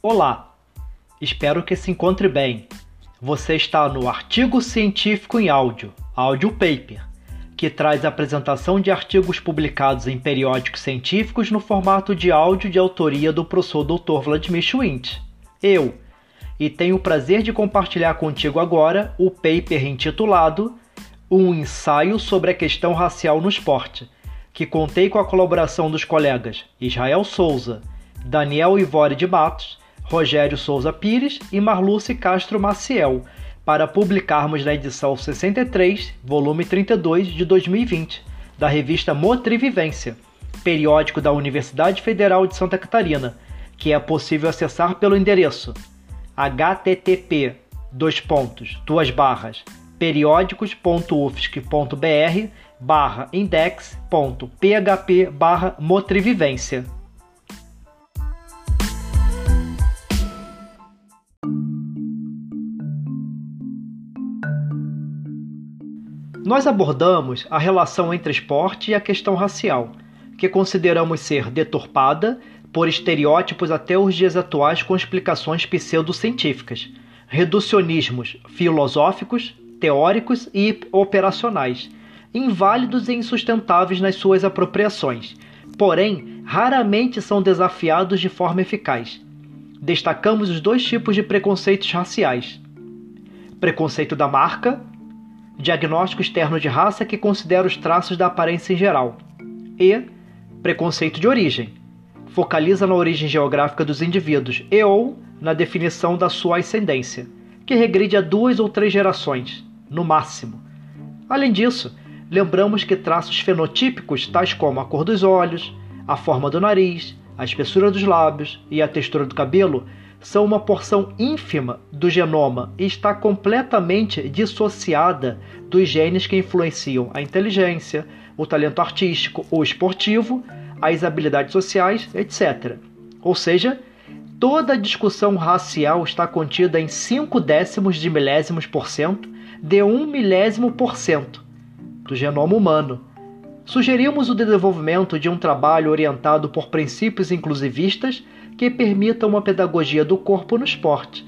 Olá, espero que se encontre bem. Você está no Artigo Científico em Áudio, Audio Paper, que traz a apresentação de artigos publicados em periódicos científicos no formato de áudio de autoria do professor Dr. Vladimir Schwint. Eu, e tenho o prazer de compartilhar contigo agora o paper intitulado Um ensaio sobre a questão racial no esporte, que contei com a colaboração dos colegas Israel Souza, Daniel Ivore de Matos Rogério Souza Pires e Marluce Castro Maciel, para publicarmos na edição 63, volume 32 de 2020, da revista Motrivivência, periódico da Universidade Federal de Santa Catarina, que é possível acessar pelo endereço http dois pontos, duas barras, periódicos.ufsc.br barra index.php barra motrivivência. Nós abordamos a relação entre esporte e a questão racial, que consideramos ser deturpada por estereótipos até os dias atuais com explicações pseudocientíficas, reducionismos filosóficos, teóricos e operacionais, inválidos e insustentáveis nas suas apropriações, porém raramente são desafiados de forma eficaz. Destacamos os dois tipos de preconceitos raciais: preconceito da marca diagnóstico externo de raça que considera os traços da aparência em geral, e preconceito de origem, focaliza na origem geográfica dos indivíduos e ou na definição da sua ascendência, que regride a duas ou três gerações, no máximo. Além disso, lembramos que traços fenotípicos, tais como a cor dos olhos, a forma do nariz, a espessura dos lábios e a textura do cabelo, são uma porção ínfima do genoma e está completamente dissociada dos genes que influenciam a inteligência, o talento artístico ou esportivo, as habilidades sociais, etc. Ou seja, toda a discussão racial está contida em 5 décimos de milésimos por cento de 1 milésimo por cento do genoma humano. Sugerimos o desenvolvimento de um trabalho orientado por princípios inclusivistas que permita uma pedagogia do corpo no esporte,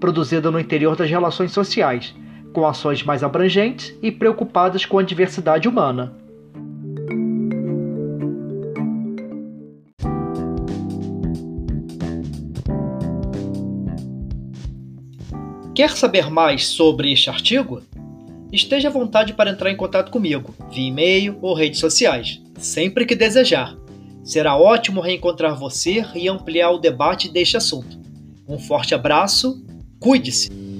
produzida no interior das relações sociais, com ações mais abrangentes e preocupadas com a diversidade humana. Quer saber mais sobre este artigo? Esteja à vontade para entrar em contato comigo, via e-mail ou redes sociais, sempre que desejar. Será ótimo reencontrar você e ampliar o debate deste assunto. Um forte abraço, cuide-se!